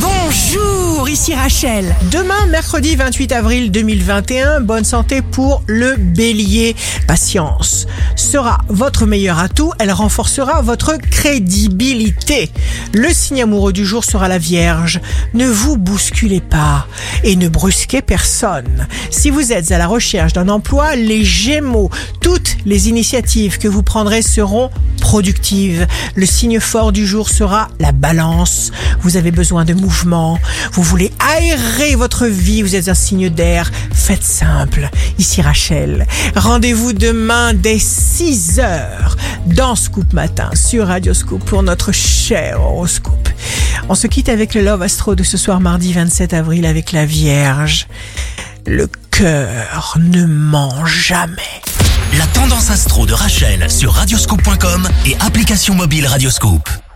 Bonjour, ici Rachel. Demain, mercredi 28 avril 2021, bonne santé pour le bélier. Patience sera votre meilleur atout, elle renforcera votre crédibilité. Le signe amoureux du jour sera la Vierge. Ne vous bousculez pas et ne brusquez personne. Si vous êtes à la recherche d'un emploi, les Gémeaux, toutes les initiatives que vous prendrez seront productives. Le signe fort du jour sera la balance. Vous avez besoin de mouvement. Vous voulez aérer votre vie. Vous êtes un signe d'air. Faites simple. Ici Rachel. Rendez-vous demain dès 6 heures dans Scoop Matin sur Radio Scoop pour notre cher horoscope. On se quitte avec le Love Astro de ce soir mardi 27 avril avec la Vierge. Le cœur ne ment jamais. La tendance astro de Rachel sur radioscope.com et application mobile Radioscope.